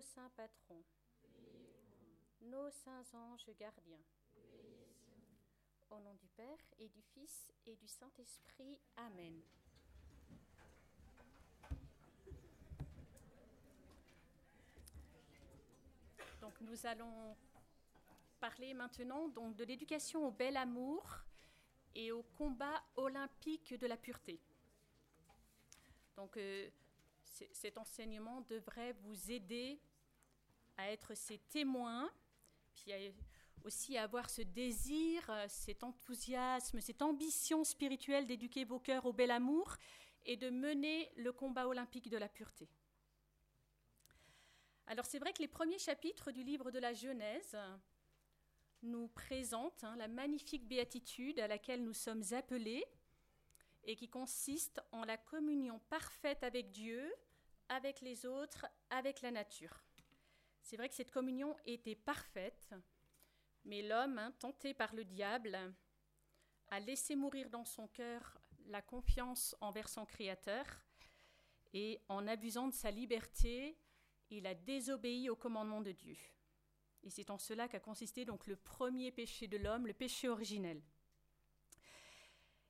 nos saints patrons, nos saints anges gardiens. Au nom du Père et du Fils et du Saint-Esprit. Amen. Donc nous allons parler maintenant donc, de l'éducation au bel amour et au combat olympique de la pureté. Donc euh, cet enseignement devrait vous aider à être ses témoins, puis aussi à avoir ce désir, euh, cet enthousiasme, cette ambition spirituelle d'éduquer vos cœurs au bel amour et de mener le combat olympique de la pureté. Alors c'est vrai que les premiers chapitres du livre de la Genèse nous présentent hein, la magnifique béatitude à laquelle nous sommes appelés et qui consiste en la communion parfaite avec Dieu, avec les autres, avec la nature. C'est vrai que cette communion était parfaite, mais l'homme, hein, tenté par le diable, a laissé mourir dans son cœur la confiance envers son Créateur, et en abusant de sa liberté, il a désobéi au commandement de Dieu. Et c'est en cela qu'a consisté donc le premier péché de l'homme, le péché originel.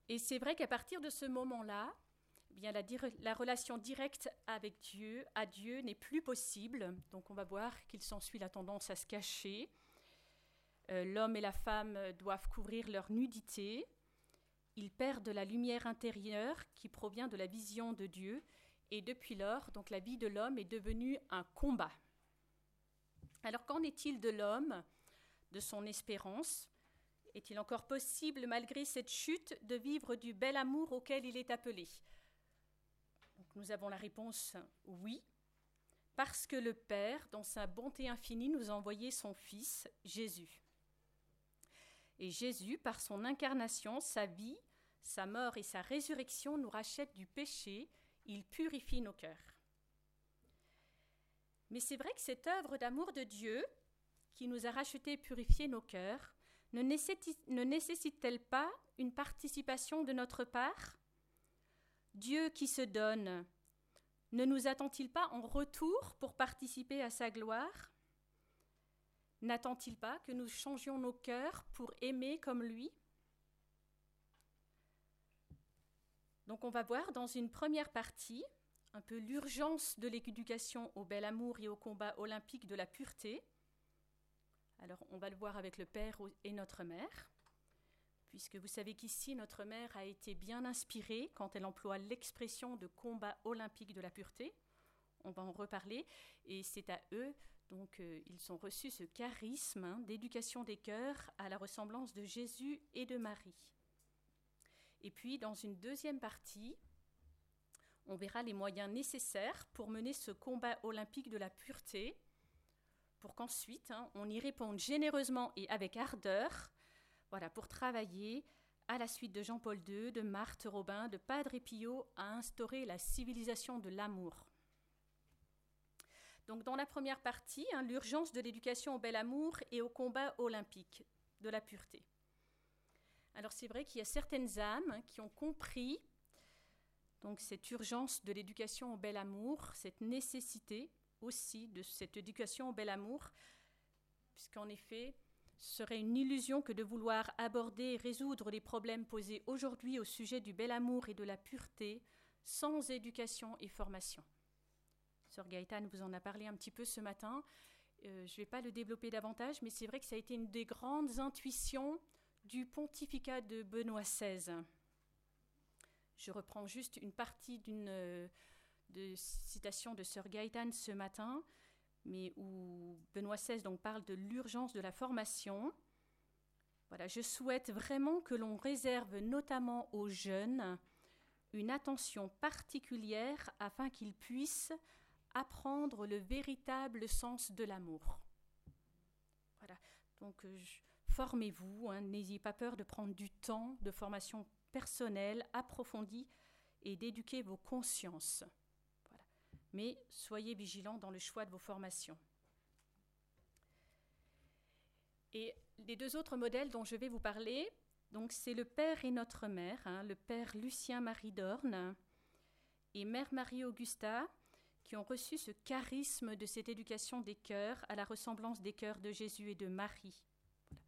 Et c'est vrai qu'à partir de ce moment-là, la, relation directe avec Dieu, à Dieu, n'est plus possible. Donc on va voir qu'il s'ensuit la tendance à se cacher. Euh, l'homme et la femme doivent couvrir leur nudité. Ils perdent la lumière intérieure qui provient de la vision de Dieu. Et depuis lors, donc la vie de l'homme est devenue un combat. Alors qu'en est-il de l'homme, de son espérance? Est-il encore possible, malgré cette chute, de vivre du bel amour auquel il est appelé? Nous avons la réponse oui, parce que le Père, dans sa bonté infinie, nous a envoyé son Fils, Jésus. Et Jésus, par son incarnation, sa vie, sa mort et sa résurrection, nous rachète du péché, il purifie nos cœurs. Mais c'est vrai que cette œuvre d'amour de Dieu, qui nous a rachetés et purifié nos cœurs, ne nécessite-t-elle pas une participation de notre part? Dieu qui se donne, ne nous attend-il pas en retour pour participer à sa gloire? N'attend-il pas que nous changions nos cœurs pour aimer comme lui? Donc on va voir dans une première partie un peu l'urgence de l'éducation au bel amour et au combat olympique de la pureté. Alors on va le voir avec le Père et notre Mère, puisque vous savez qu'ici notre Mère a été bien inspirée quand elle emploie l'expression de combat olympique de la pureté. On va en reparler, et c'est à eux, donc euh, ils ont reçu ce charisme hein, d'éducation des cœurs à la ressemblance de Jésus et de Marie. Et puis dans une deuxième partie, on verra les moyens nécessaires pour mener ce combat olympique de la pureté, pour qu'ensuite hein, on y réponde généreusement et avec ardeur, voilà, pour travailler à la suite de Jean-Paul II, de Marthe Robin, de Padre Pio, à instaurer la civilisation de l'amour. Donc dans la première partie, hein, l'urgence de l'éducation au bel amour et au combat olympique de la pureté. Alors c'est vrai qu'il y a certaines âmes qui ont compris donc cette urgence de l'éducation au bel amour, cette nécessité aussi de cette éducation au bel amour, puisqu'en effet, serait une illusion que de vouloir aborder et résoudre les problèmes posés aujourd'hui au sujet du bel amour et de la pureté sans éducation et formation. Sœur Gaëtane vous en a parlé un petit peu ce matin. Euh, je ne vais pas le développer davantage, mais c'est vrai que ça a été une des grandes intuitions du pontificat de Benoît XVI. Je reprends juste une partie d'une euh, citation de Sir Gaëtan ce matin, mais où Benoît XVI donc parle de l'urgence de la formation. Voilà, je souhaite vraiment que l'on réserve notamment aux jeunes une attention particulière afin qu'ils puissent apprendre le véritable sens de l'amour. Voilà, donc euh, formez-vous, hein, n'ayez pas peur de prendre du temps de formation personnel, approfondi et d'éduquer vos consciences. Mais soyez vigilants dans le choix de vos formations. Et les deux autres modèles dont je vais vous parler, donc c'est le Père et notre Mère, hein, le Père Lucien Marie Dorne et Mère Marie Augusta, qui ont reçu ce charisme de cette éducation des cœurs à la ressemblance des cœurs de Jésus et de Marie,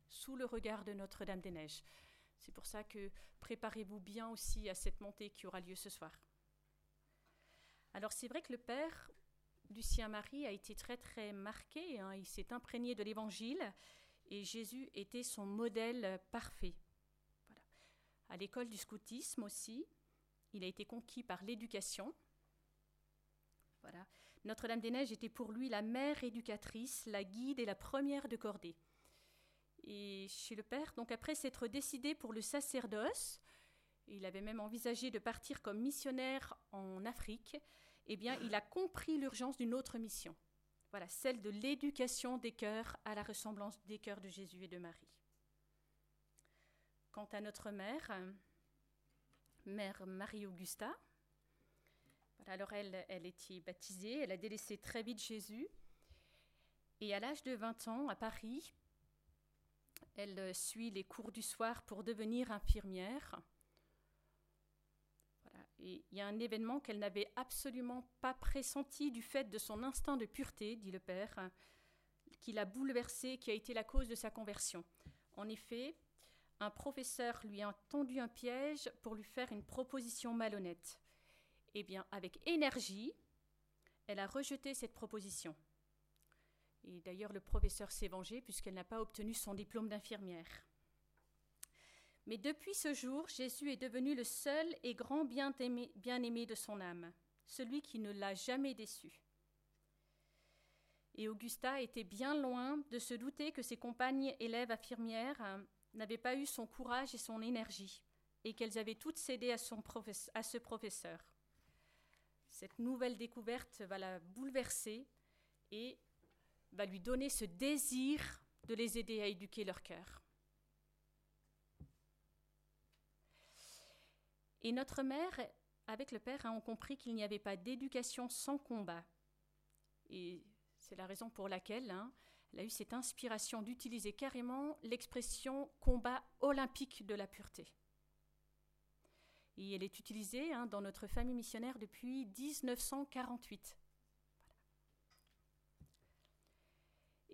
sous le regard de Notre-Dame des Neiges. C'est pour ça que préparez-vous bien aussi à cette montée qui aura lieu ce soir. Alors c'est vrai que le Père Lucien Marie a été très très marqué, hein. il s'est imprégné de l'Évangile et Jésus était son modèle parfait. À l'école du scoutisme aussi, il a été conquis par l'éducation. Notre-Dame-des-Neiges était pour lui la mère éducatrice, la guide et la première de cordée. Et chez le père, donc après s'être décidé pour le sacerdoce, il avait même envisagé de partir comme missionnaire en Afrique, eh bien, il a compris l'urgence d'une autre mission. Voilà, celle de l'éducation des cœurs à la ressemblance des cœurs de Jésus et de Marie. Quant à notre mère, mère Marie-Augusta, alors elle, elle était baptisée, elle a délaissé très vite Jésus, et à l'âge de 20 ans, à Paris, elle suit les cours du soir pour devenir infirmière. Il y a un événement qu'elle n'avait absolument pas pressenti du fait de son instinct de pureté, dit le père, qui l'a bouleversée, qui a été la cause de sa conversion. En effet, un professeur lui a tendu un piège pour lui faire une proposition malhonnête. Eh bien, avec énergie, elle a rejeté cette proposition. Et d'ailleurs, le professeur s'est vengé puisqu'elle n'a pas obtenu son diplôme d'infirmière. Mais depuis ce jour, Jésus est devenu le seul et grand bien-aimé de son âme, celui qui ne l'a jamais déçu. Et Augusta était bien loin de se douter que ses compagnes élèves infirmières hein, n'avaient pas eu son courage et son énergie, et qu'elles avaient toutes cédé à, à ce professeur. Cette nouvelle découverte va la bouleverser et va lui donner ce désir de les aider à éduquer leur cœur. Et notre mère, avec le père, ont compris qu'il n'y avait pas d'éducation sans combat. Et c'est la raison pour laquelle hein, elle a eu cette inspiration d'utiliser carrément l'expression combat olympique de la pureté. Et elle est utilisée hein, dans notre famille missionnaire depuis 1948.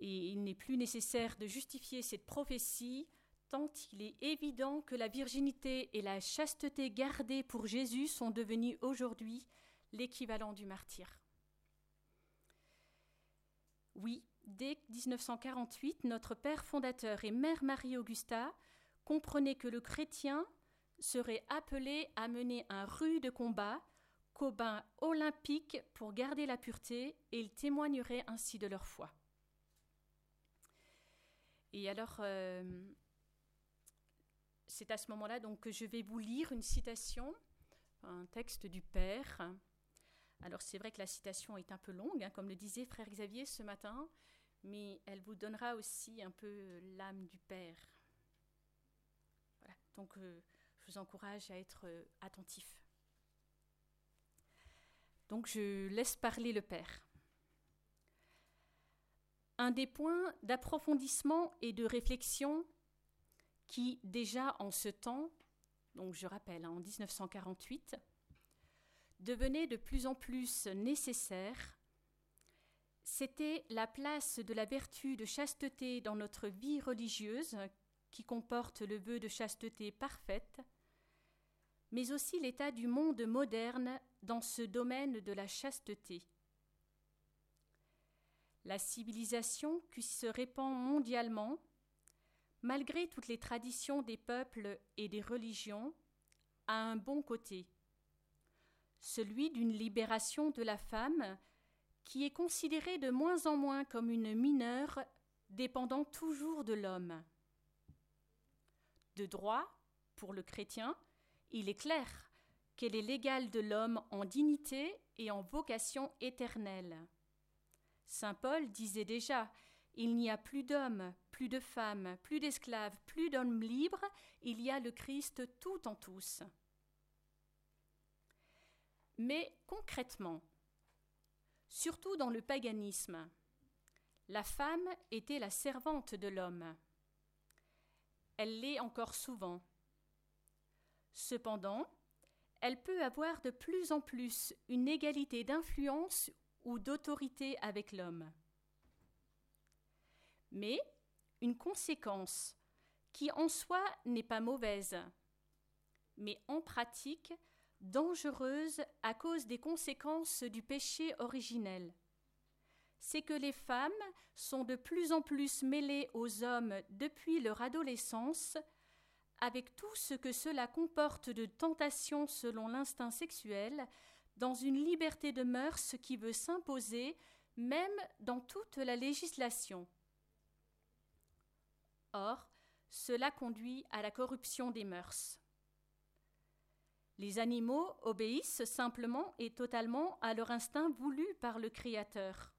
Et il n'est plus nécessaire de justifier cette prophétie tant il est évident que la virginité et la chasteté gardée pour Jésus sont devenues aujourd'hui l'équivalent du martyr. Oui, dès 1948, notre père fondateur et mère Marie-Augusta comprenaient que le chrétien serait appelé à mener un rude combat, combat olympique pour garder la pureté, et ils témoigneraient ainsi de leur foi. Et alors, euh, c'est à ce moment-là donc que je vais vous lire une citation, un texte du Père. Alors c'est vrai que la citation est un peu longue, hein, comme le disait frère Xavier ce matin, mais elle vous donnera aussi un peu l'âme du Père. Voilà, donc euh, je vous encourage à être euh, attentif. Donc je laisse parler le Père. Un des points d'approfondissement et de réflexion qui, déjà en ce temps, donc je rappelle, hein, en 1948, devenait de plus en plus nécessaire, c'était la place de la vertu de chasteté dans notre vie religieuse, qui comporte le vœu de chasteté parfaite, mais aussi l'état du monde moderne dans ce domaine de la chasteté. La civilisation qui se répand mondialement malgré toutes les traditions des peuples et des religions, a un bon côté, celui d'une libération de la femme qui est considérée de moins en moins comme une mineure dépendant toujours de l'homme. De droit, pour le chrétien, il est clair qu'elle est l'égale de l'homme en dignité et en vocation éternelle. Saint Paul disait déjà il n'y a plus d'hommes, plus de femmes, plus d'esclaves, plus d'hommes libres, il y a le Christ tout en tous. Mais concrètement, surtout dans le paganisme, la femme était la servante de l'homme. Elle l'est encore souvent. Cependant, elle peut avoir de plus en plus une égalité d'influence ou d'autorité avec l'homme. Mais une conséquence qui en soi n'est pas mauvaise, mais en pratique dangereuse à cause des conséquences du péché originel. C'est que les femmes sont de plus en plus mêlées aux hommes depuis leur adolescence, avec tout ce que cela comporte de tentation selon l'instinct sexuel, dans une liberté de mœurs qui veut s'imposer même dans toute la législation. Or, cela conduit à la corruption des mœurs. Les animaux obéissent simplement et totalement à leur instinct voulu par le Créateur,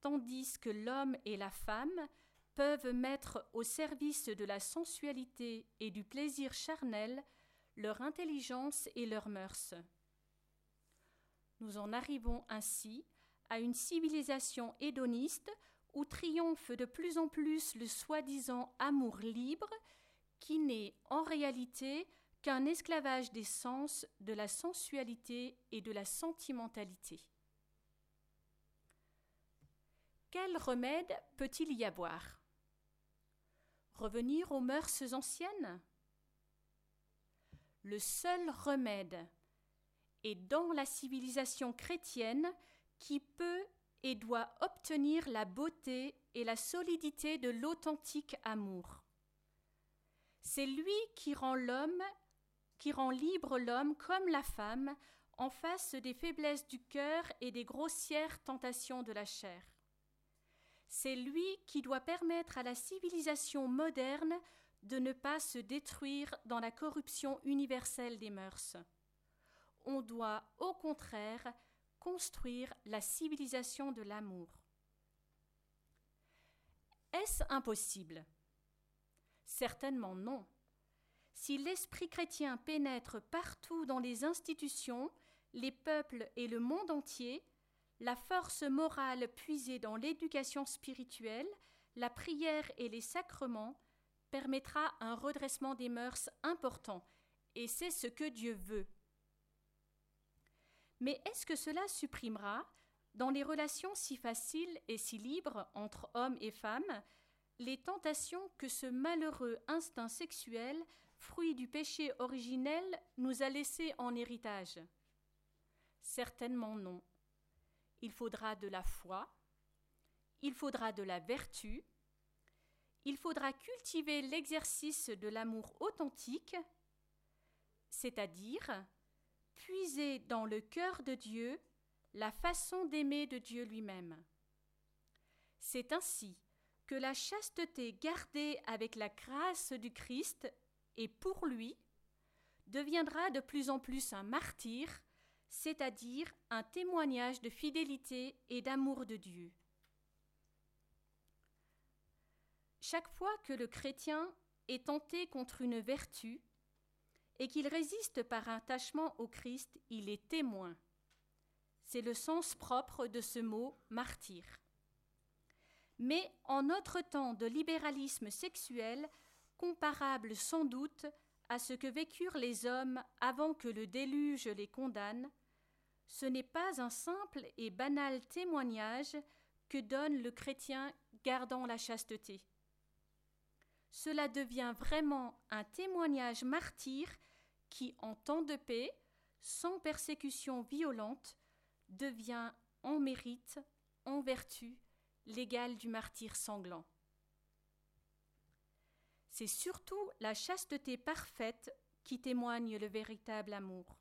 tandis que l'homme et la femme peuvent mettre au service de la sensualité et du plaisir charnel leur intelligence et leurs mœurs. Nous en arrivons ainsi à une civilisation hédoniste où triomphe de plus en plus le soi-disant amour libre qui n'est en réalité qu'un esclavage des sens, de la sensualité et de la sentimentalité. Quel remède peut-il y avoir? Revenir aux mœurs anciennes? Le seul remède est dans la civilisation chrétienne qui peut et doit obtenir la beauté et la solidité de l'authentique amour. C'est lui qui rend l'homme qui rend libre l'homme comme la femme en face des faiblesses du cœur et des grossières tentations de la chair. C'est lui qui doit permettre à la civilisation moderne de ne pas se détruire dans la corruption universelle des mœurs. On doit, au contraire, construire la civilisation de l'amour. Est-ce impossible? Certainement non. Si l'esprit chrétien pénètre partout dans les institutions, les peuples et le monde entier, la force morale puisée dans l'éducation spirituelle, la prière et les sacrements permettra un redressement des mœurs important, et c'est ce que Dieu veut. Mais est-ce que cela supprimera, dans les relations si faciles et si libres entre hommes et femmes, les tentations que ce malheureux instinct sexuel fruit du péché originel, nous a laissé en héritage? Certainement non. Il faudra de la foi, il faudra de la vertu, il faudra cultiver l'exercice de l'amour authentique, c'est-à-dire puiser dans le cœur de Dieu la façon d'aimer de Dieu lui-même. C'est ainsi que la chasteté gardée avec la grâce du Christ et pour lui, deviendra de plus en plus un martyr, c'est-à-dire un témoignage de fidélité et d'amour de Dieu. Chaque fois que le chrétien est tenté contre une vertu et qu'il résiste par attachement au Christ, il est témoin. C'est le sens propre de ce mot martyr. Mais en notre temps de libéralisme sexuel, comparable sans doute à ce que vécurent les hommes avant que le déluge les condamne, ce n'est pas un simple et banal témoignage que donne le chrétien gardant la chasteté. Cela devient vraiment un témoignage martyr qui, en temps de paix, sans persécution violente, devient en mérite, en vertu, l'égal du martyr sanglant. C'est surtout la chasteté parfaite qui témoigne le véritable amour.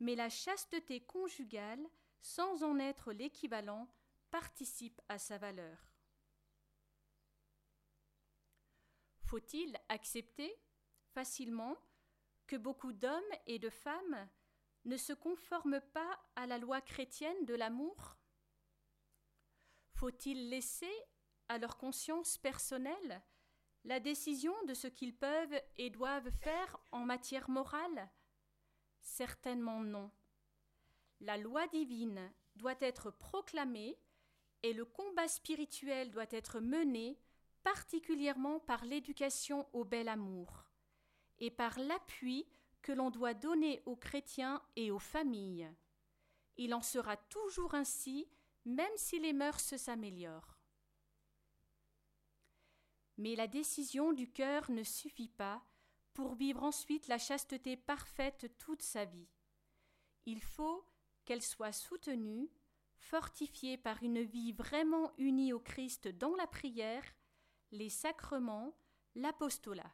Mais la chasteté conjugale, sans en être l'équivalent, participe à sa valeur. Faut-il accepter facilement beaucoup d'hommes et de femmes ne se conforment pas à la loi chrétienne de l'amour? Faut-il laisser à leur conscience personnelle la décision de ce qu'ils peuvent et doivent faire en matière morale? Certainement non. La loi divine doit être proclamée et le combat spirituel doit être mené particulièrement par l'éducation au bel amour et par l'appui que l'on doit donner aux chrétiens et aux familles. Il en sera toujours ainsi, même si les mœurs s'améliorent. Mais la décision du cœur ne suffit pas pour vivre ensuite la chasteté parfaite toute sa vie. Il faut qu'elle soit soutenue, fortifiée par une vie vraiment unie au Christ dans la prière, les sacrements, l'apostolat.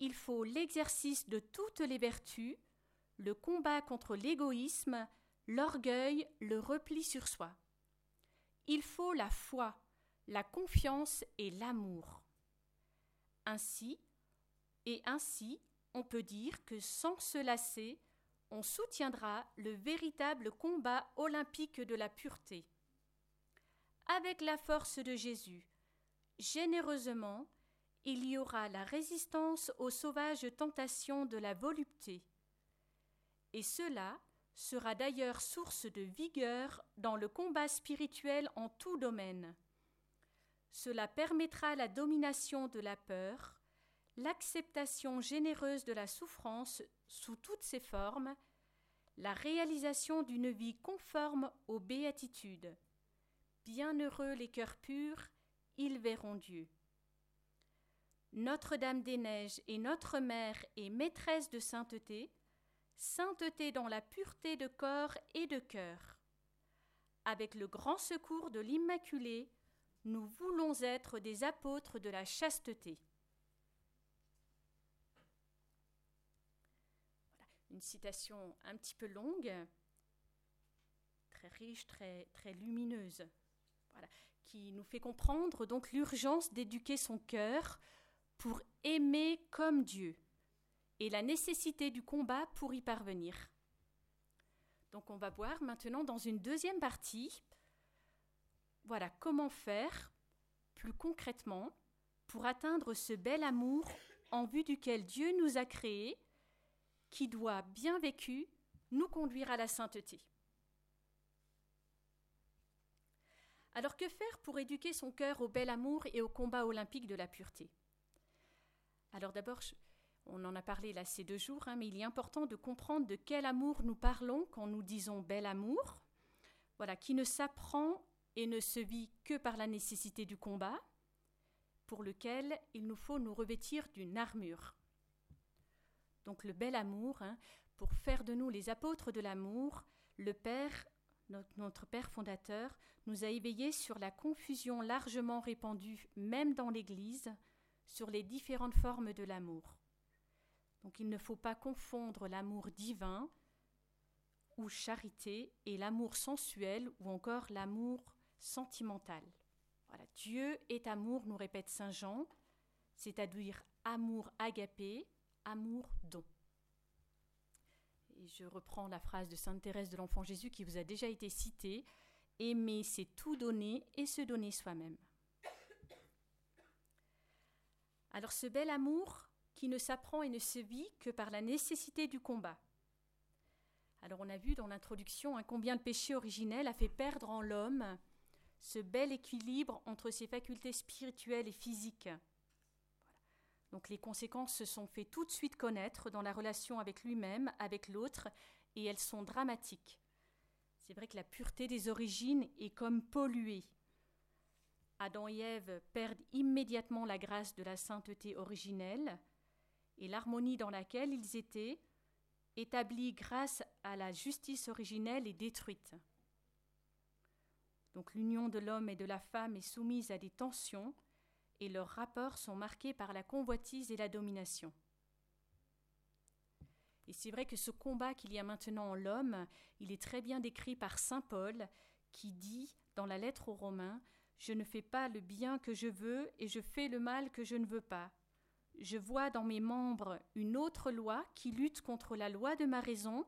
Il faut l'exercice de toutes les vertus, le combat contre l'égoïsme, l'orgueil, le repli sur soi. Il faut la foi, la confiance et l'amour. Ainsi, et ainsi, on peut dire que sans se lasser, on soutiendra le véritable combat olympique de la pureté. Avec la force de Jésus, généreusement, il y aura la résistance aux sauvages tentations de la volupté. Et cela sera d'ailleurs source de vigueur dans le combat spirituel en tout domaine. Cela permettra la domination de la peur, l'acceptation généreuse de la souffrance sous toutes ses formes, la réalisation d'une vie conforme aux béatitudes. Bienheureux les cœurs purs, ils verront Dieu. Notre-Dame des Neiges est notre mère et maîtresse de sainteté, sainteté dans la pureté de corps et de cœur. Avec le grand secours de l'Immaculée, nous voulons être des apôtres de la chasteté. une citation un petit peu longue, très riche, très, très lumineuse, voilà, qui nous fait comprendre donc l'urgence d'éduquer son cœur pour aimer comme Dieu et la nécessité du combat pour y parvenir. Donc on va voir maintenant dans une deuxième partie, voilà comment faire plus concrètement pour atteindre ce bel amour en vue duquel Dieu nous a créés qui doit, bien vécu, nous conduire à la sainteté. Alors que faire pour éduquer son cœur au bel amour et au combat olympique de la pureté? Alors d'abord, on en a parlé là ces deux jours, hein, mais il est important de comprendre de quel amour nous parlons quand nous disons bel amour, voilà, qui ne s'apprend et ne se vit que par la nécessité du combat, pour lequel il nous faut nous revêtir d'une armure. Donc le bel amour, hein, pour faire de nous les apôtres de l'amour, le Père, notre, Père fondateur, nous a éveillés sur la confusion largement répandue, même dans l'Église, sur les différentes formes de l'amour. Donc il ne faut pas confondre l'amour divin ou charité et l'amour sensuel ou encore l'amour sentimental. Voilà, Dieu est amour, nous répète Saint Jean, c'est-à-dire amour agapé, amour-don. Et je reprends la phrase de Sainte Thérèse de l'Enfant Jésus qui vous a déjà été citée Aimer, c'est tout donner et se donner soi-même. Alors ce bel amour qui ne s'apprend et ne se vit que par la nécessité du combat. Alors on a vu dans l'introduction hein, combien le péché originel a fait perdre en l'homme ce bel équilibre entre ses facultés spirituelles et physiques. Donc les conséquences se sont fait tout de suite connaître dans la relation avec lui-même, avec l'autre, et elles sont dramatiques. C'est vrai que la pureté des origines est comme polluée. Adam et Ève perdent immédiatement la grâce de la sainteté originelle, et l'harmonie dans laquelle ils étaient, établie grâce à la justice originelle, est détruite. Donc l'union de l'homme et de la femme est soumise à des tensions et leurs rapports sont marqués par la convoitise et la domination. Et c'est vrai que ce combat qu'il y a maintenant en l'homme, il est très bien décrit par Saint Paul, qui dit dans la lettre aux Romains Je ne fais pas le bien que je veux et je fais le mal que je ne veux pas. Je vois dans mes membres une autre loi qui lutte contre la loi de ma raison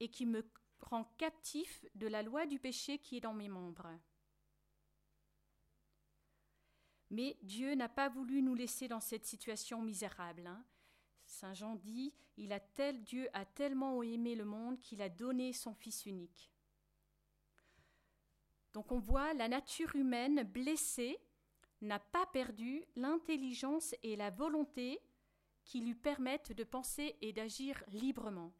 et qui me rend captif de la loi du péché qui est dans mes membres. Mais Dieu n'a pas voulu nous laisser dans cette situation misérable. Hein. Saint Jean dit Il a tel Dieu a tellement aimé le monde qu'il a donné son Fils unique. Donc on voit la nature humaine blessée n'a pas perdu l'intelligence et la volonté qui lui permettent de penser et d'agir librement.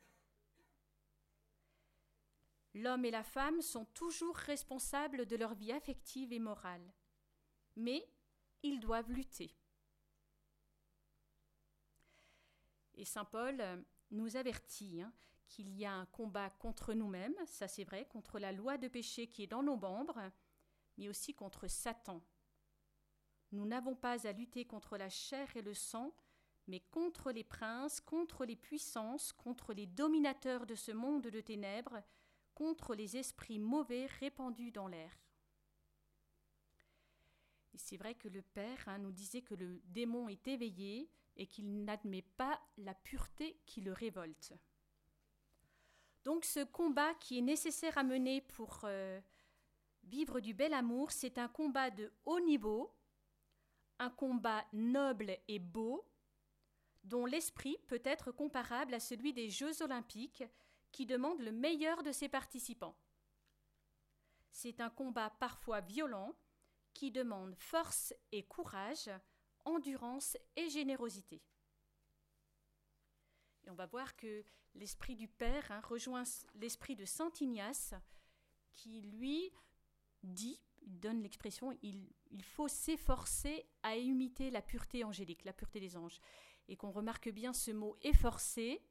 L'homme et la femme sont toujours responsables de leur vie affective et morale, mais ils doivent lutter. Et Saint Paul nous avertit hein, qu'il y a un combat contre nous-mêmes, ça c'est vrai, contre la loi de péché qui est dans nos membres, mais aussi contre Satan. Nous n'avons pas à lutter contre la chair et le sang, mais contre les princes, contre les puissances, contre les dominateurs de ce monde de ténèbres, contre les esprits mauvais répandus dans l'air. Et c'est vrai que le Père hein, nous disait que le démon est éveillé et qu'il n'admet pas la pureté qui le révolte. Donc ce combat qui est nécessaire à mener pour euh, vivre du bel amour, c'est un combat de haut niveau, un combat noble et beau, dont l'esprit peut être comparable à celui des Jeux olympiques qui demandent le meilleur de ses participants. C'est un combat parfois violent qui demande force et courage, endurance et générosité. On va voir que l'esprit du Père hein, rejoint l'esprit de Saint Ignace qui, lui, dit, il donne l'expression, il, faut s'efforcer à imiter la pureté angélique, la pureté des anges. Et qu'on remarque bien ce mot efforcer.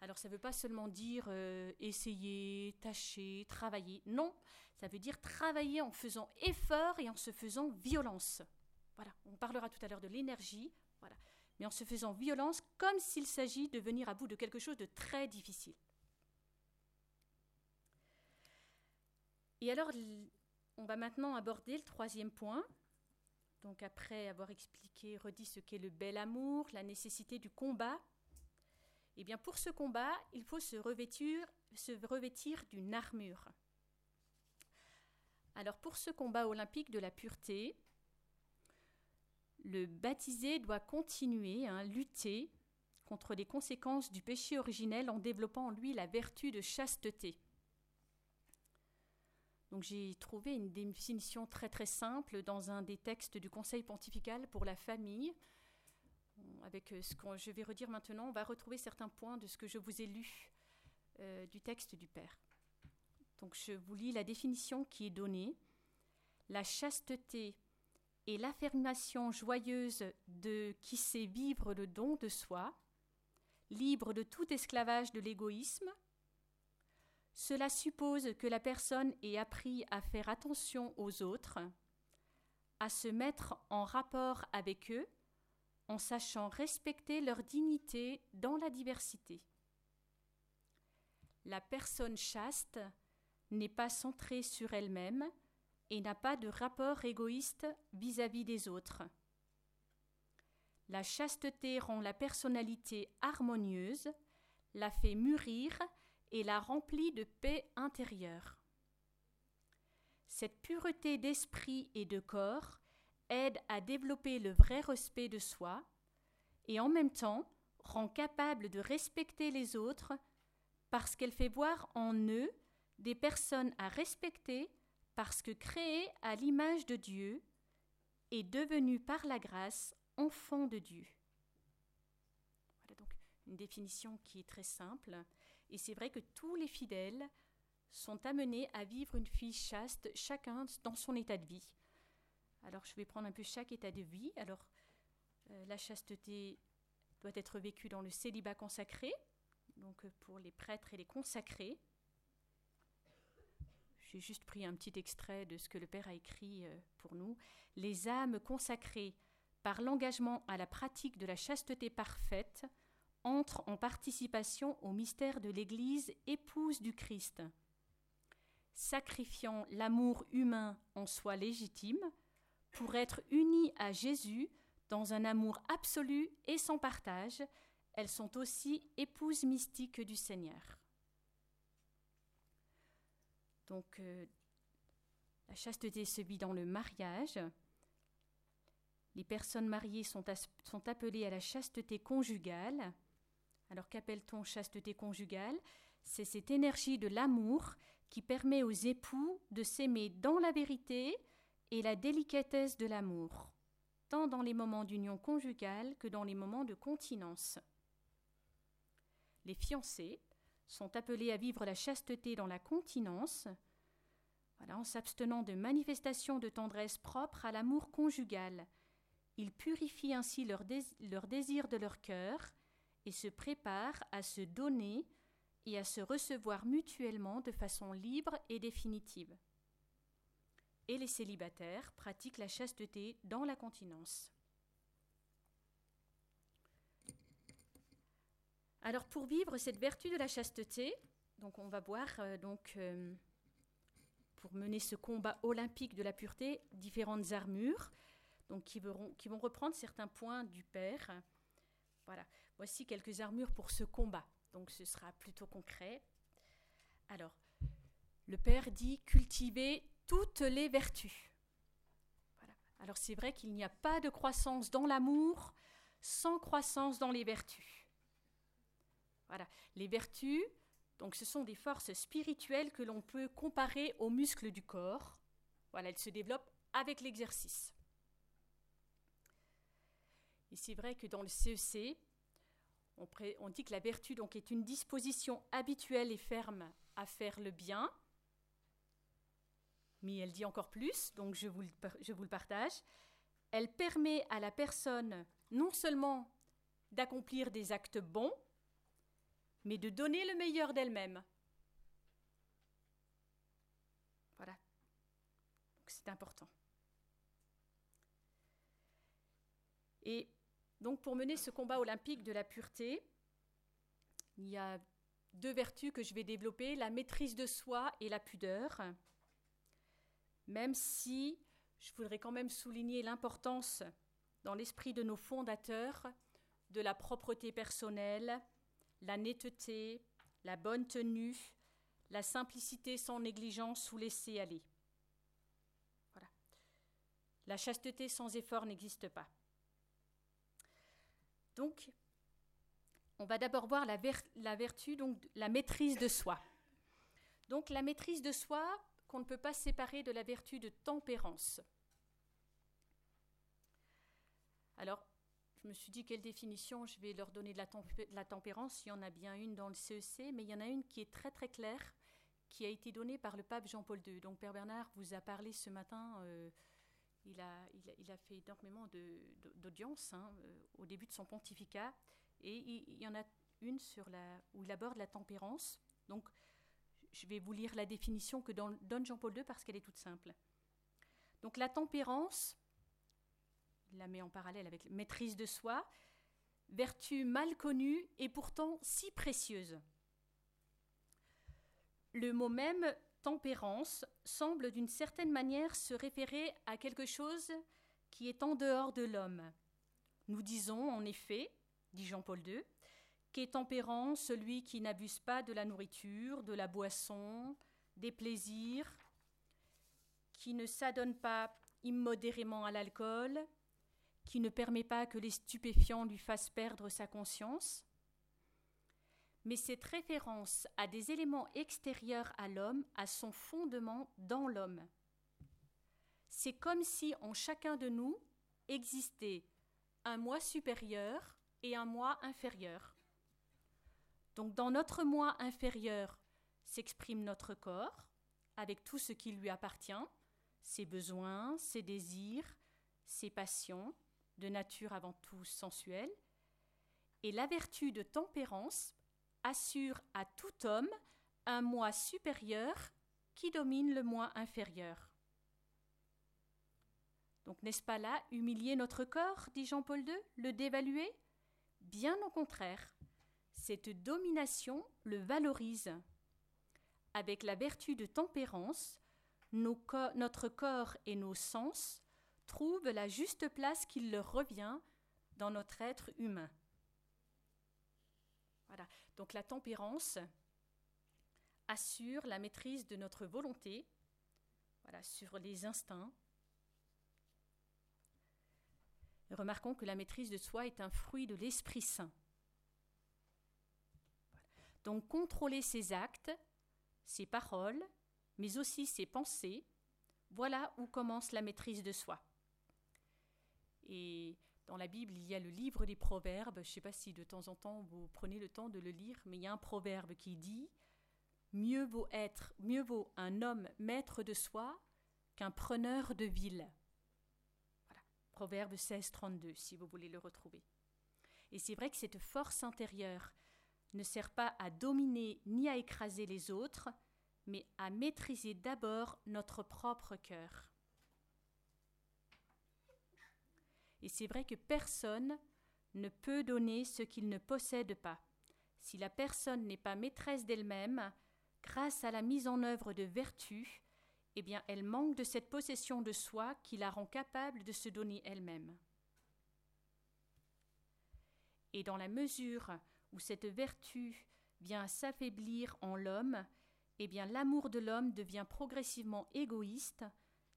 Alors ça ne veut pas seulement dire euh, essayer, tâcher, travailler. Non, ça veut dire travailler en faisant effort et en se faisant violence. Voilà, on parlera tout à l'heure de l'énergie, mais en se faisant violence comme s'il s'agit de venir à bout de quelque chose de très difficile. Et alors, on va maintenant aborder le troisième point. Donc après avoir expliqué, redit ce qu'est le bel amour, la nécessité du combat, eh bien pour ce combat, il faut se revêtir, se revêtir d'une armure. Alors pour ce combat olympique de la pureté, le baptisé doit continuer à lutter contre les conséquences du péché originel en développant en lui la vertu de chasteté. Donc j'ai trouvé une définition très très simple dans un des textes du Conseil pontifical pour la famille. Avec euh, ce que je vais redire maintenant, on va retrouver certains points de ce que je vous ai lu euh, du texte du Père. Donc je vous lis la définition qui est donnée. La chasteté est l'affirmation joyeuse de qui sait vivre le don de soi, libre de tout esclavage de l'égoïsme. Cela suppose que la personne ait appris à faire attention aux autres, à se mettre en rapport avec eux, en sachant respecter leur dignité dans la diversité. La personne chaste n'est pas centrée sur elle-même, et n'a pas de rapport égoïste vis-à-vis des autres. La chasteté rend la personnalité harmonieuse, la fait mûrir et la remplit de paix intérieure. Cette pureté d'esprit et de corps aide à développer le vrai respect de soi et en même temps rend capable de respecter les autres parce qu'elle fait voir en eux des personnes à respecter parce que créé à l'image de Dieu est devenu par la grâce enfant de Dieu. Voilà donc une définition qui est très simple. Et c'est vrai que tous les fidèles sont amenés à vivre une vie chaste, chacun dans son état de vie. Alors je vais prendre un peu chaque état de vie. Alors euh, la chasteté doit être vécue dans le célibat consacré, donc pour les prêtres et les consacrés. Juste pris un petit extrait de ce que le Père a écrit euh, pour nous. Les âmes consacrées par l'engagement à la pratique de la chasteté parfaite entrent en participation au mystère de l'Église épouse du Christ. Sacrifiant l'amour humain en soi légitime pour être unies à Jésus dans un amour absolu et sans partage, elles sont aussi épouses mystiques du Seigneur. Donc, euh, la chasteté se vit dans le mariage. Les personnes mariées sont, sont appelées à la chasteté conjugale. Alors, qu'appelle-t-on chasteté conjugale C'est cette énergie de l'amour qui permet aux époux de s'aimer dans la vérité et la délicatesse de l'amour, tant dans les moments d'union conjugale que dans les moments de continence. Les fiancés sont appelés à vivre la chasteté dans la continence, en s'abstenant de manifestations de tendresse propres à l'amour conjugal. Ils purifient ainsi leur, leur désir de leur cœur et se préparent à se donner et à se recevoir mutuellement de façon libre et définitive. Et les célibataires pratiquent la chasteté dans la continence. Alors pour vivre cette vertu de la chasteté, donc on va voir euh, donc euh, pour mener ce combat olympique de la pureté différentes armures, donc qui, vont reprendre certains points du Père. Voilà, voici quelques armures pour ce combat. Donc ce sera plutôt concret. Alors, le Père dit cultiver toutes les vertus. Alors c'est vrai qu'il n'y a pas de croissance dans l'amour sans croissance dans les vertus. Les vertus, donc ce sont des forces spirituelles que l'on peut comparer aux muscles du corps. Voilà, elles se développent avec l'exercice. Et c'est vrai que dans le CEC, e on, dit que la vertu est une disposition habituelle et ferme à faire le bien. Mais elle dit encore plus, donc je vous le partage. Elle permet à la personne non seulement d'accomplir des actes bons, mais de donner le meilleur d'elle-même. Voilà. c'est important. Et donc pour mener ce combat olympique de la pureté, il y a deux vertus que je vais développer, la maîtrise de soi et la pudeur. Même si je voudrais quand même souligner l'importance dans l'esprit de nos fondateurs de la propreté personnelle, la netteté, la bonne tenue, la simplicité sans négligence ou laisser aller. Voilà. La chasteté sans effort n'existe pas. Donc, on va d'abord voir la, vertu, donc la maîtrise de soi. Donc, la maîtrise de soi qu'on ne peut pas séparer de la vertu de tempérance. Alors, je me suis dit quelle définition je vais leur donner de la, tempérance. Il y en a bien une dans le CEC, e mais il y en a une qui est très très claire, qui a été donnée par le pape Jean-Paul II. Donc Père Bernard vous a parlé ce matin. Euh, il, a, fait énormément d'audience hein, euh, au début de son pontificat, et il, y en a une sur la, où il aborde la tempérance. Donc je vais vous lire la définition que donne Jean-Paul II parce qu'elle est toute simple. Donc la tempérance, la met en parallèle avec maîtrise de soi, vertu mal connue et pourtant si précieuse. Le mot même tempérance semble d'une certaine manière se référer à quelque chose qui est en dehors de l'homme. Nous disons en effet, dit Jean-Paul II, qu'est tempérant celui qui n'abuse pas de la nourriture, de la boisson, des plaisirs, qui ne s'adonne pas immodérément à l'alcool, qui ne permet pas que les stupéfiants lui fassent perdre sa conscience. Mais cette référence à des éléments extérieurs à l'homme a son fondement dans l'homme. C'est comme si en chacun de nous existait un moi supérieur et un moi inférieur. Donc dans notre moi inférieur s'exprime notre corps, avec tout ce qui lui appartient, ses besoins, ses désirs, ses passions, de nature avant tout sensuelle, et la vertu de tempérance assure à tout homme un moi supérieur qui domine le moi inférieur. Donc n'est-ce pas là humilier notre corps, dit Jean-Paul II, le dévaluer? Bien au contraire, cette domination le valorise. Avec la vertu de tempérance, notre corps et nos sens trouvent la juste place qu'il leur revient dans notre être humain. Voilà. Donc la tempérance assure la maîtrise de notre volonté voilà, sur les instincts. remarquons que la maîtrise de soi est un fruit de l'Esprit Saint. Donc contrôler ses actes, ses paroles, mais aussi ses pensées, voilà où commence la maîtrise de soi. Et dans la Bible, il y a le livre des proverbes. Je ne sais pas si de temps en temps vous prenez le temps de le lire, mais il y a un proverbe qui dit Mieux vaut être, mieux vaut un homme maître de soi qu'un preneur de ville. Voilà, Proverbe 16, 32, si vous voulez le retrouver. Et c'est vrai que cette force intérieure ne sert pas à dominer ni à écraser les autres, mais à maîtriser d'abord notre propre cœur. Et c'est vrai que personne ne peut donner ce qu'il ne possède pas. Si la personne n'est pas maîtresse d'elle-même, grâce à la mise en œuvre de vertus, eh bien elle manque de cette possession de soi qui la rend capable de se donner elle-même. Et dans la mesure où cette vertu vient s'affaiblir en l'homme, eh bien l'amour de l'homme devient progressivement égoïste,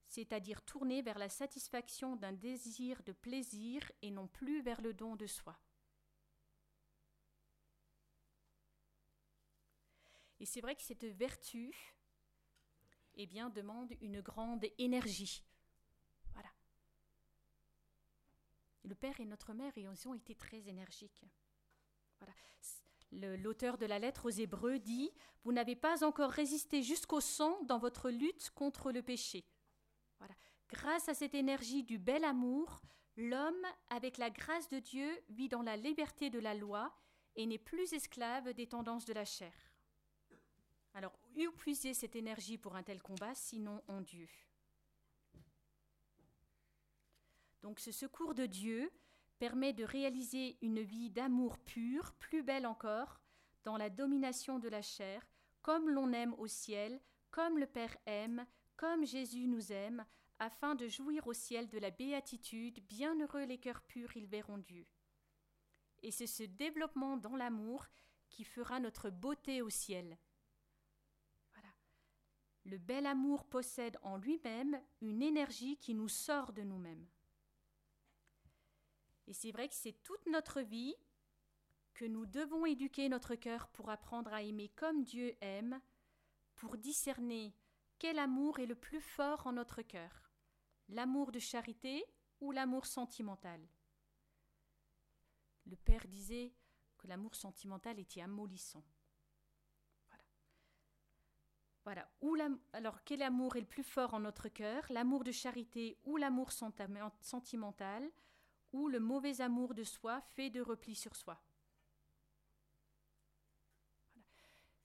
c'est-à-dire tourné vers la satisfaction d'un désir de plaisir et non plus vers le don de soi. Et c'est vrai que cette vertu, eh bien, demande une grande énergie. Voilà. Le Père et notre Mère, ils ont été très énergiques. Voilà. L'auteur de la lettre aux Hébreux dit Vous n'avez pas encore résisté jusqu'au sang dans votre lutte contre le péché. Grâce à cette énergie du bel amour, l'homme, avec la grâce de Dieu, vit dans la liberté de la loi et n'est plus esclave des tendances de la chair. Alors, où puiser cette énergie pour un tel combat, sinon en Dieu? Donc, ce secours de Dieu permet de réaliser une vie d'amour pur, plus belle encore, dans la domination de la chair, comme l'on aime au ciel, comme le Père aime, comme Jésus nous aime, afin de jouir au ciel de la béatitude, bienheureux les cœurs purs, ils verront Dieu. Et c'est ce développement dans l'amour qui fera notre beauté au ciel. Voilà. Le bel amour possède en lui-même une énergie qui nous sort de nous-mêmes. Et c'est vrai que c'est toute notre vie que nous devons éduquer notre cœur pour apprendre à aimer comme Dieu aime, pour discerner quel amour est le plus fort en notre cœur? L'amour de charité ou l'amour sentimental? Le Père disait que l'amour sentimental était amollissant. Voilà. Voilà. alors, quel amour est le plus fort en notre cœur? L'amour de charité ou l'amour sentimental? Ou le mauvais amour de soi fait de repli sur soi?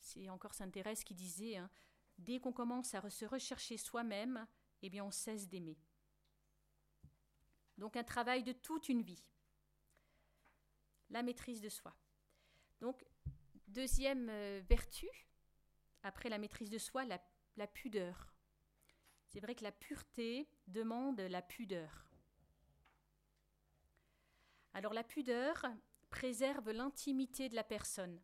C'est encore Sainte Thérèse qui disait hein, Dès qu'on commence à se rechercher soi-même, eh bien, on cesse d'aimer. Donc un travail de toute une vie. La maîtrise de soi. Donc, deuxième euh, vertu, après la maîtrise de soi, la, la pudeur. C'est vrai que la pureté demande la pudeur. Alors la pudeur préserve l'intimité de la personne.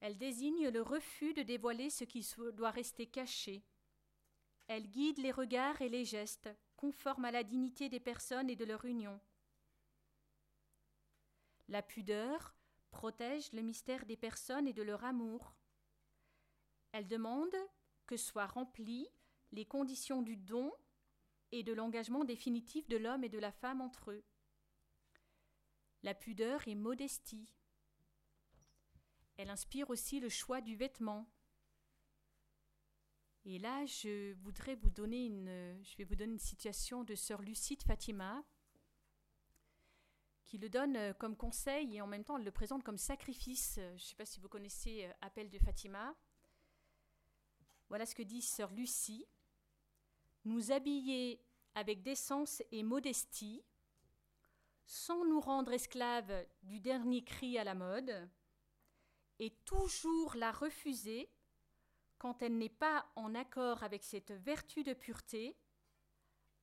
Elle désigne le refus de dévoiler ce qui doit rester caché. Elle guide les regards et les gestes conforme à la dignité des personnes et de leur union. La pudeur protège le mystère des personnes et de leur amour. Elle demande que soient remplies les conditions du don et de l'engagement définitif de l'homme et de la femme entre eux. La pudeur est modestie. Elle inspire aussi le choix du vêtement. Et là, je voudrais vous donner une, je vais vous donner une situation de sœur Lucie de Fatima, qui le donne euh, comme conseil et en même temps elle le présente comme sacrifice. Je ne sais pas si vous connaissez euh, Appel de Fatima. Voilà ce que dit sœur Lucie. Nous habiller avec décence et modestie, sans nous rendre esclaves du dernier cri à la mode, et toujours la refuser quand elle n'est pas en accord avec cette vertu de pureté,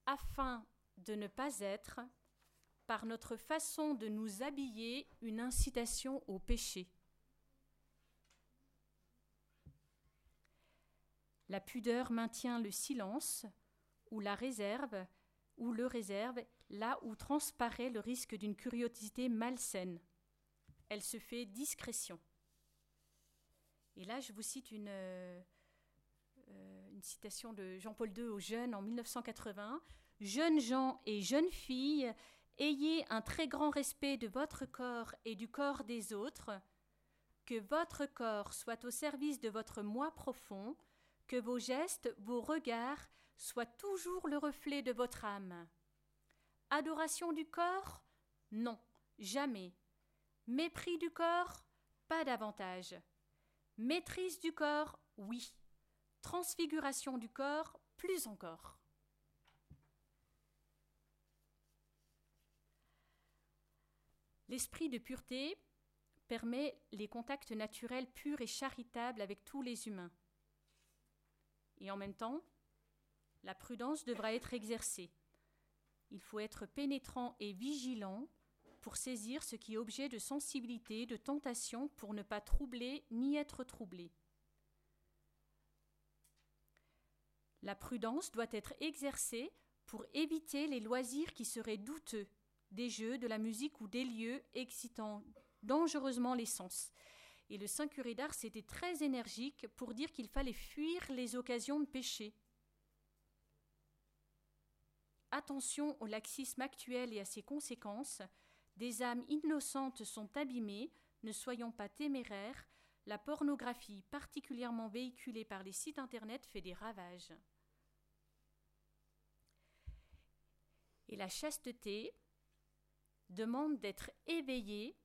afin de ne pas être, par notre façon de nous habiller, une incitation au péché. La pudeur maintient le silence ou la réserve ou le réserve là où transparaît le risque d'une curiosité malsaine. Elle se fait discrétion. Et là, je vous cite une, euh, une citation de Jean-Paul II aux jeunes en 1980. Jeunes gens et jeunes filles, Ayez un très grand respect de votre corps et du corps des autres, que votre corps soit au service de votre moi profond, que vos gestes, vos regards soient toujours le reflet de votre âme. Adoration du corps? Non, jamais. Mépris du corps? Pas davantage. Maîtrise du corps Oui. Transfiguration du corps Plus encore. L'esprit de pureté permet les contacts naturels purs et charitables avec tous les humains. Et en même temps, la prudence devra être exercée. Il faut être pénétrant et vigilant pour saisir ce qui est objet de sensibilité, de tentation, pour ne pas troubler ni être troublé. La prudence doit être exercée pour éviter les loisirs qui seraient douteux, des jeux, de la musique ou des lieux excitant dangereusement les sens. Et le Saint curé d'Ars était très énergique pour dire qu'il fallait fuir les occasions de péché. Attention au laxisme actuel et à ses conséquences. Des âmes innocentes sont abîmées, ne soyons pas téméraires. La pornographie, particulièrement véhiculée par les sites internet, fait des ravages. Et la chasteté demande d'être éveillée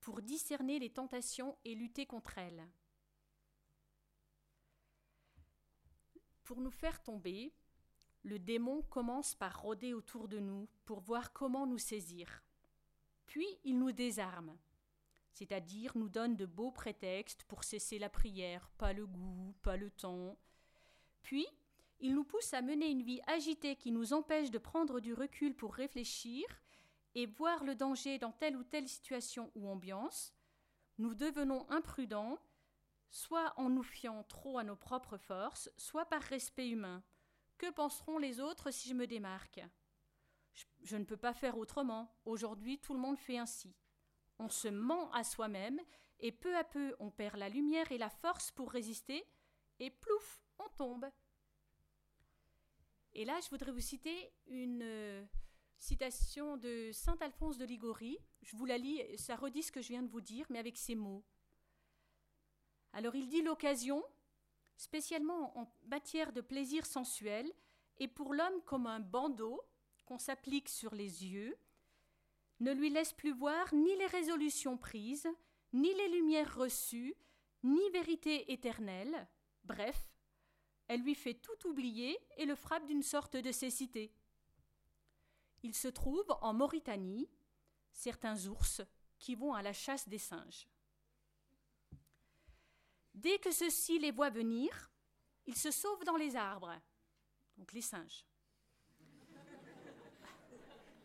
pour discerner les tentations et lutter contre elles. Pour nous faire tomber, le démon commence par rôder autour de nous pour voir comment nous saisir. Puis il nous désarme, c'est-à-dire nous donne de beaux prétextes pour cesser la prière, pas le goût, pas le temps. Puis il nous pousse à mener une vie agitée qui nous empêche de prendre du recul pour réfléchir et voir le danger dans telle ou telle situation ou ambiance, nous devenons imprudents, soit en nous fiant trop à nos propres forces, soit par respect humain. Que penseront les autres si je me démarque? Je, ne peux pas faire autrement. Aujourd'hui, tout le monde fait ainsi. On se ment à soi-même, et peu à peu, on perd la lumière et la force pour résister, et plouf, on tombe. Et là, je voudrais vous citer une euh, citation de saint Alphonse de Ligorie. Je vous la lis, ça redit ce que je viens de vous dire, mais avec ces mots. Alors il dit l'occasion, spécialement en matière de plaisir sensuel, est pour l'homme comme un bandeau qu'on s'applique sur les yeux, ne lui laisse plus voir ni les résolutions prises, ni les lumières reçues, ni vérité éternelle, bref, elle lui fait tout oublier et le frappe d'une sorte de cécité. Il se trouve en Mauritanie certains ours qui vont à la chasse des singes. Dès que ceux-ci les voient venir, ils se sauvent dans les arbres, donc les singes.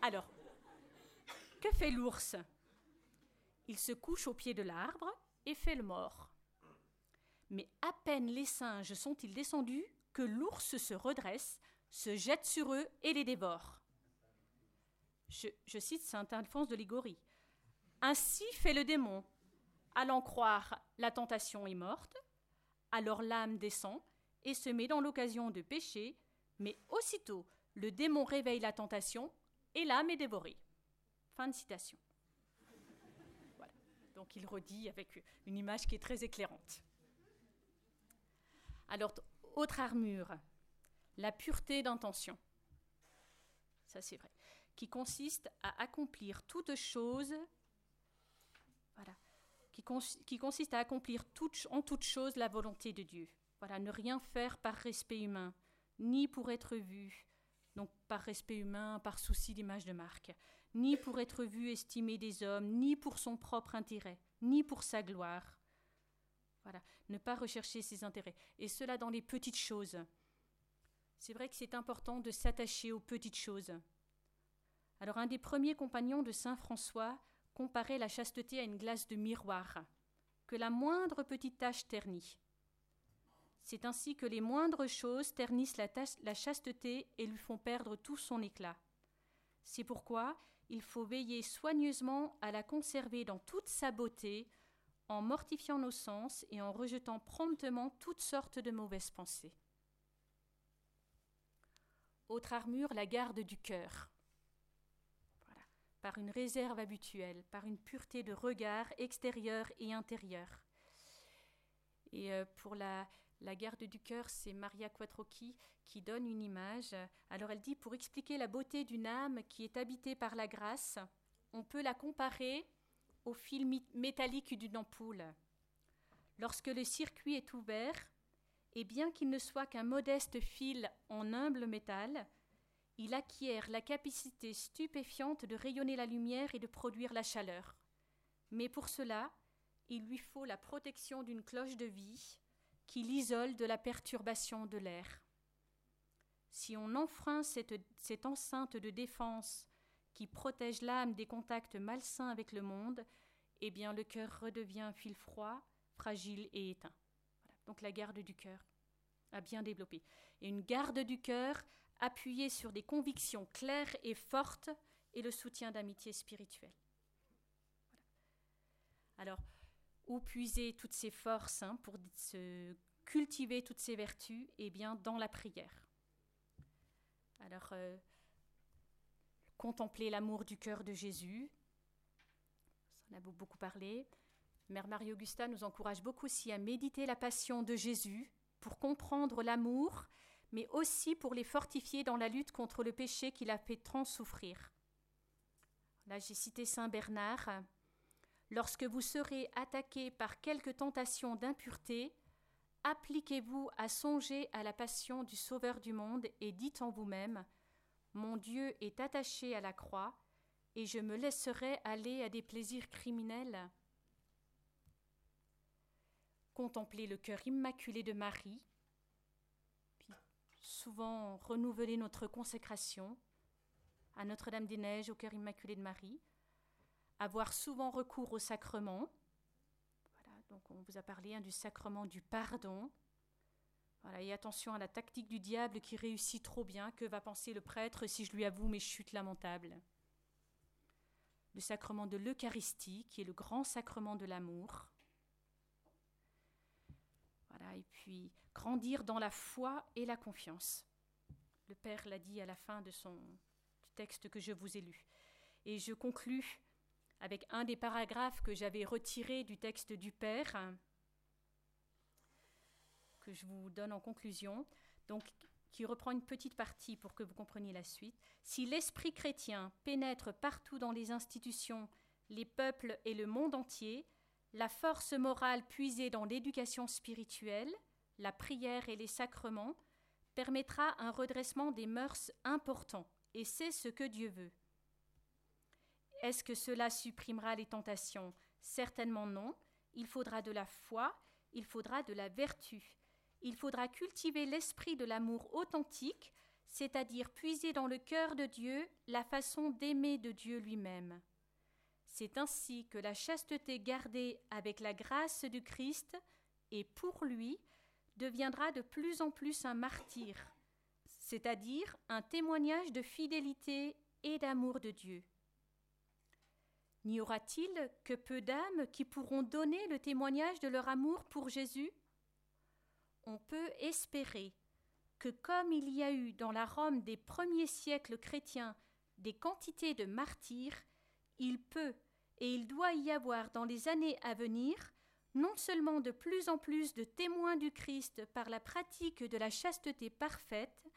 Alors, que fait l'ours? Il se couche au pied de l'arbre et fait le mort. Mais à peine les singes sont-ils descendus que l'ours se redresse, se jette sur eux et les dévore. Je, cite saint Alphonse de Ligorie. Ainsi fait le démon. Allant croire la tentation est morte, alors l'âme descend et se met dans l'occasion de pécher, mais aussitôt le démon réveille la tentation et l'âme est dévorée. Fin de citation. Donc il redit avec une image qui est très éclairante. Alors, autre armure, la pureté d'intention. Ça c'est vrai qui consiste à accomplir toute chose, voilà, qui consiste à accomplir en toute chose la volonté de Dieu. Voilà, ne rien faire par respect humain, ni pour être vu, donc par respect humain, par souci d'image de marque, ni pour être vu, estimé des hommes, ni pour son propre intérêt, ni pour sa gloire. Voilà, ne pas rechercher ses intérêts, et cela dans les petites choses. C'est vrai que c'est important de s'attacher aux petites choses. Alors un des premiers compagnons de Saint François comparait la chasteté à une glace de miroir, que la moindre petite tache ternit. C'est ainsi que les moindres choses ternissent la, chasteté et lui font perdre tout son éclat. C'est pourquoi il faut veiller soigneusement à la conserver dans toute sa beauté, en mortifiant nos sens et en rejetant promptement toutes sortes de mauvaises pensées. Autre armure, la garde du cœur. par une réserve habituelle, par une pureté de regard extérieur et intérieur. Et euh, pour la, la garde du cœur, c'est Maria Quattrocchi qui donne une image. Alors elle dit, pour expliquer la beauté d'une âme qui est habitée par la grâce, on peut la comparer au fil métallique d'une ampoule. Lorsque le circuit est ouvert, et bien qu'il ne soit qu'un modeste fil en humble métal, il acquiert la capacité stupéfiante de rayonner la lumière et de produire la chaleur. Mais pour cela, il lui faut la protection d'une cloche de vie qui l'isole de la perturbation de l'air. Si on enfreint cette, cette enceinte de défense qui protège l'âme des contacts malsains avec le monde, eh bien le cœur redevient un fil froid, fragile et éteint. Donc la garde du cœur a bien développé. Et une garde du cœur appuyée sur des convictions claires et fortes et le soutien d'amitié spirituelle. Alors, où puiser toutes ces forces hein, pour se cultiver toutes ces vertus Eh bien, dans la prière. Alors, euh, contempler l'amour du cœur de Jésus, ça en a beaucoup parlé. Mère Marie-Augusta nous encourage beaucoup aussi à méditer la passion de Jésus pour comprendre l'amour, mais aussi pour les fortifier dans la lutte contre le péché qui l'a fait tant souffrir. Là, j'ai cité Saint Bernard. Lorsque vous serez attaqué par quelque tentation d'impureté, appliquez-vous à songer à la passion du Sauveur du monde et dites en vous-même Mon Dieu est attaché à la croix, et je me laisserai aller à des plaisirs criminels. Contempler le cœur immaculé de Marie, puis souvent renouveler notre consécration à Notre-Dame-des-Neiges, au cœur immaculé de Marie, avoir souvent recours au sacrement. Voilà, donc on vous a parlé hein, du sacrement du pardon. Voilà, et attention à la tactique du diable qui réussit trop bien. Que va penser le prêtre si je lui avoue mes chutes lamentables? Le sacrement de l'Eucharistie, qui est le grand sacrement de l'amour. Voilà, et puis grandir dans la foi et la confiance. Le Père l'a dit à la fin de son texte que je vous ai lu. Et je conclus avec un des paragraphes que j'avais retiré du texte du Père, que je vous donne en conclusion, donc qui reprend une petite partie pour que vous compreniez la suite. Si l'esprit chrétien pénètre partout dans les institutions, les peuples et le monde entier, la force morale puisée dans l'éducation spirituelle, la prière et les sacrements permettra un redressement des mœurs important, et c'est ce que Dieu veut. Est-ce que cela supprimera les tentations? Certainement non. Il faudra de la foi, il faudra de la vertu. Il faudra cultiver l'esprit de l'amour authentique, c'est-à-dire puiser dans le cœur de Dieu la façon d'aimer de Dieu lui-même. C'est ainsi que la chasteté gardée avec la grâce du Christ et pour lui deviendra de plus en plus un martyr, c'est-à-dire un témoignage de fidélité et d'amour de Dieu. N'y aura-t-il que peu d'âmes qui pourront donner le témoignage de leur amour pour Jésus? On peut espérer que comme il y a eu dans la Rome des premiers siècles chrétiens des quantités de martyrs, il peut et il doit y avoir dans les années à venir non seulement de plus en plus de témoins du Christ par la pratique de la chasteté parfaite,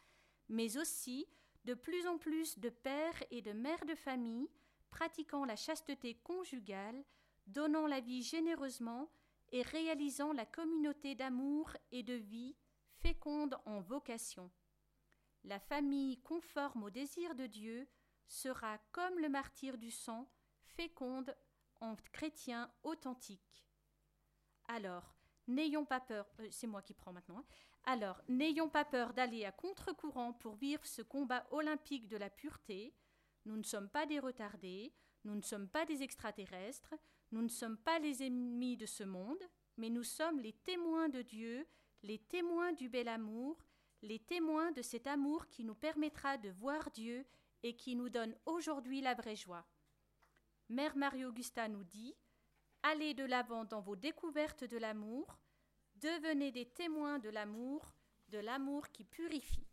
mais aussi de plus en plus de pères et de mères de famille pratiquant la chasteté conjugale, donnant la vie généreusement et réalisant la communauté d'amour et de vie féconde en vocation. La famille conforme au désir de Dieu sera comme le martyr du sang, féconde en chrétien authentique. Alors, n'ayons pas peur, euh, c'est moi qui prends maintenant, hein. alors, n'ayons pas peur d'aller à contre-courant pour vivre ce combat olympique de la pureté, nous ne sommes pas des retardés, nous ne sommes pas des extraterrestres, nous ne sommes pas les ennemis de ce monde, mais nous sommes les témoins de Dieu, les témoins du bel amour, les témoins de cet amour qui nous permettra de voir Dieu et qui nous donne aujourd'hui la vraie joie. Mère Marie-Augusta nous dit Allez de l'avant dans vos découvertes de l'amour, devenez des témoins de l'amour, de l'amour qui purifie.